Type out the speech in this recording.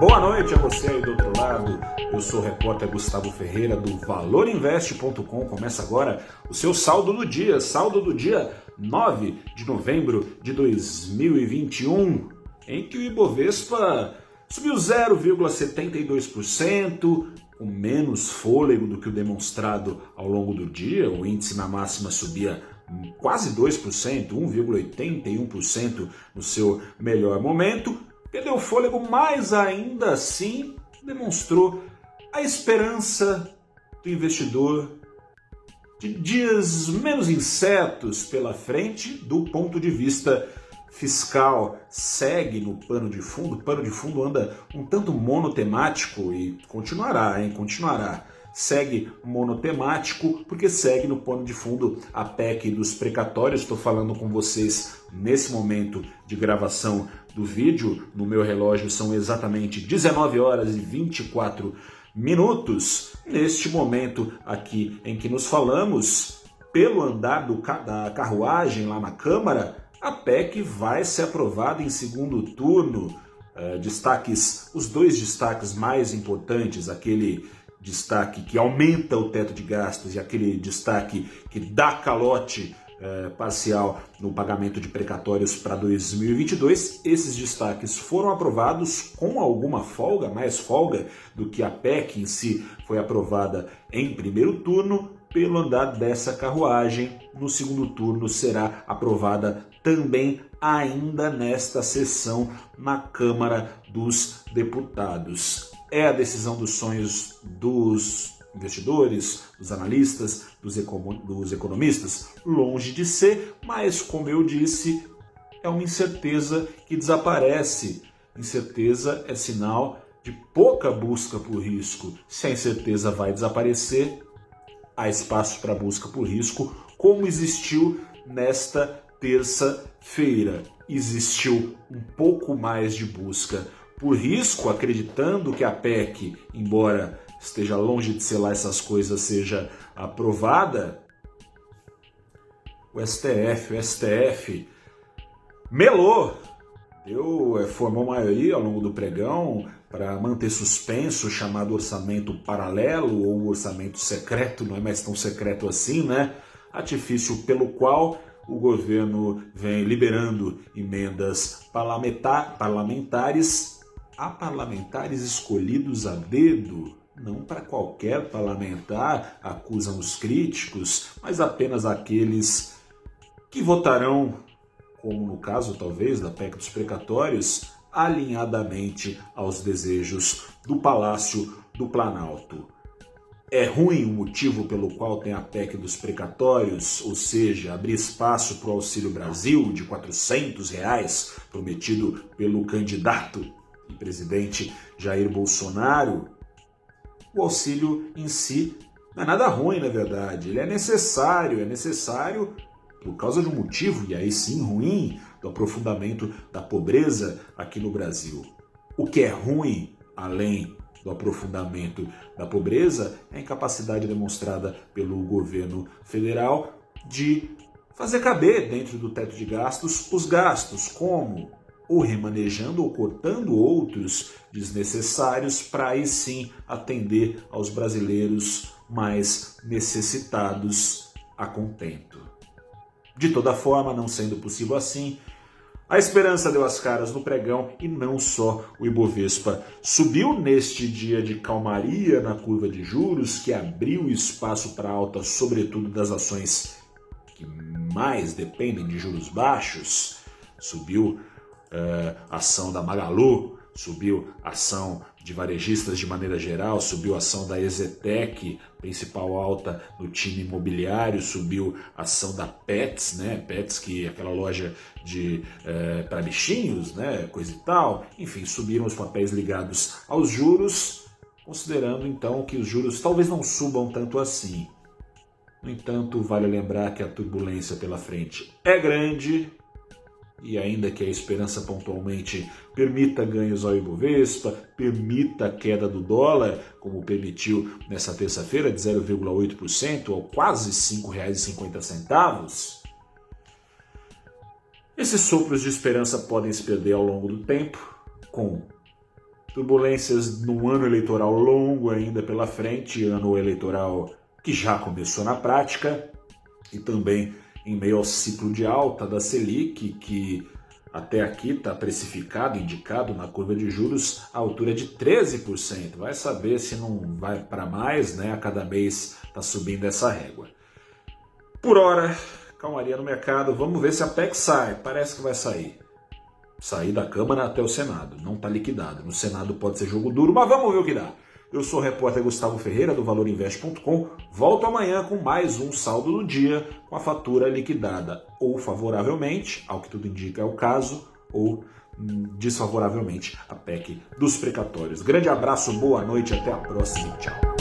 Boa noite a você aí do outro lado. Eu sou o repórter Gustavo Ferreira do valorinvest.com. Começa agora o seu saldo do dia, saldo do dia 9 de novembro de 2021, em que o Ibovespa subiu 0,72%, com menos fôlego do que o demonstrado ao longo do dia. O índice na máxima subia quase 2%, 1,81% no seu melhor momento. Perdeu fôlego, mas ainda assim demonstrou a esperança do investidor de dias menos incertos pela frente do ponto de vista fiscal segue no pano de fundo, o pano de fundo anda um tanto monotemático e continuará, hein? Continuará. Segue monotemático porque segue no pano de fundo a PEC dos precatórios. Estou falando com vocês nesse momento de gravação do vídeo. No meu relógio são exatamente 19 horas e 24 minutos. Neste momento aqui em que nos falamos, pelo andar do, da carruagem lá na Câmara, a PEC vai ser aprovada em segundo turno. Uh, destaques, os dois destaques mais importantes, aquele destaque que aumenta o teto de gastos e aquele destaque que dá calote uh, parcial no pagamento de precatórios para 2022, esses destaques foram aprovados com alguma folga, mais folga do que a PEC em si foi aprovada em primeiro turno, pelo andar dessa carruagem. No segundo turno será aprovada também ainda nesta sessão na Câmara dos Deputados. É a decisão dos sonhos dos investidores, dos analistas, dos, dos economistas? Longe de ser, mas como eu disse, é uma incerteza que desaparece. Incerteza é sinal de pouca busca por risco. Se a incerteza vai desaparecer, há espaço para busca por risco, como existiu nesta terça-feira. Existiu um pouco mais de busca por risco, acreditando que a PEC, embora esteja longe de lá essas coisas, seja aprovada. O STF, o STF melou, deu, é, formou maioria ao longo do pregão, para manter suspenso o chamado orçamento paralelo ou orçamento secreto, não é mais tão secreto assim, né? Artifício pelo qual o governo vem liberando emendas parlamentares a parlamentares escolhidos a dedo, não para qualquer parlamentar, acusam os críticos, mas apenas aqueles que votarão, como no caso talvez da PEC dos precatórios, alinhadamente aos desejos do Palácio do Planalto. É ruim o motivo pelo qual tem a PEC dos precatórios, ou seja, abrir espaço para o Auxílio Brasil de 400 reais prometido pelo candidato presidente Jair Bolsonaro? O auxílio em si não é nada ruim, na verdade. Ele é necessário, é necessário por causa de um motivo, e aí sim ruim, do aprofundamento da pobreza aqui no Brasil. O que é ruim, além do aprofundamento da pobreza, é a incapacidade demonstrada pelo governo federal de fazer caber dentro do teto de gastos os gastos, como ou remanejando ou cortando outros desnecessários para aí sim atender aos brasileiros mais necessitados a contento. De toda forma, não sendo possível assim, a esperança deu as caras no pregão e não só o Ibovespa subiu neste dia de calmaria na curva de juros, que abriu espaço para alta, sobretudo das ações que mais dependem de juros baixos. Subiu a ação da Magalu, subiu ação de varejistas de maneira geral, subiu ação da Ezetec, principal alta no time imobiliário, subiu ação da Pets, né? Pets que é aquela loja de é, para bichinhos, né? Coisa e tal. Enfim, subiram os papéis ligados aos juros, considerando então que os juros talvez não subam tanto assim. No entanto, vale lembrar que a turbulência pela frente é grande e ainda que a esperança pontualmente permita ganhos ao Ibovespa, permita a queda do dólar, como permitiu nessa terça-feira, de 0,8% ou quase R$ 5,50, esses sopros de esperança podem se perder ao longo do tempo, com turbulências num ano eleitoral longo ainda pela frente, ano eleitoral que já começou na prática, e também em meio ao ciclo de alta da Selic, que até aqui está precificado, indicado na curva de juros a altura de 13%. Vai saber se não vai para mais, né? A cada mês está subindo essa régua. Por hora, calmaria no mercado. Vamos ver se a PEC sai. Parece que vai sair. Sair da Câmara até o Senado. Não está liquidado. No Senado pode ser jogo duro, mas vamos ver o que dá. Eu sou o repórter Gustavo Ferreira do ValorInvest.com. Volto amanhã com mais um saldo do dia com a fatura liquidada ou favoravelmente, ao que tudo indica é o caso, ou desfavoravelmente a PEC dos precatórios. Grande abraço, boa noite, até a próxima. Tchau.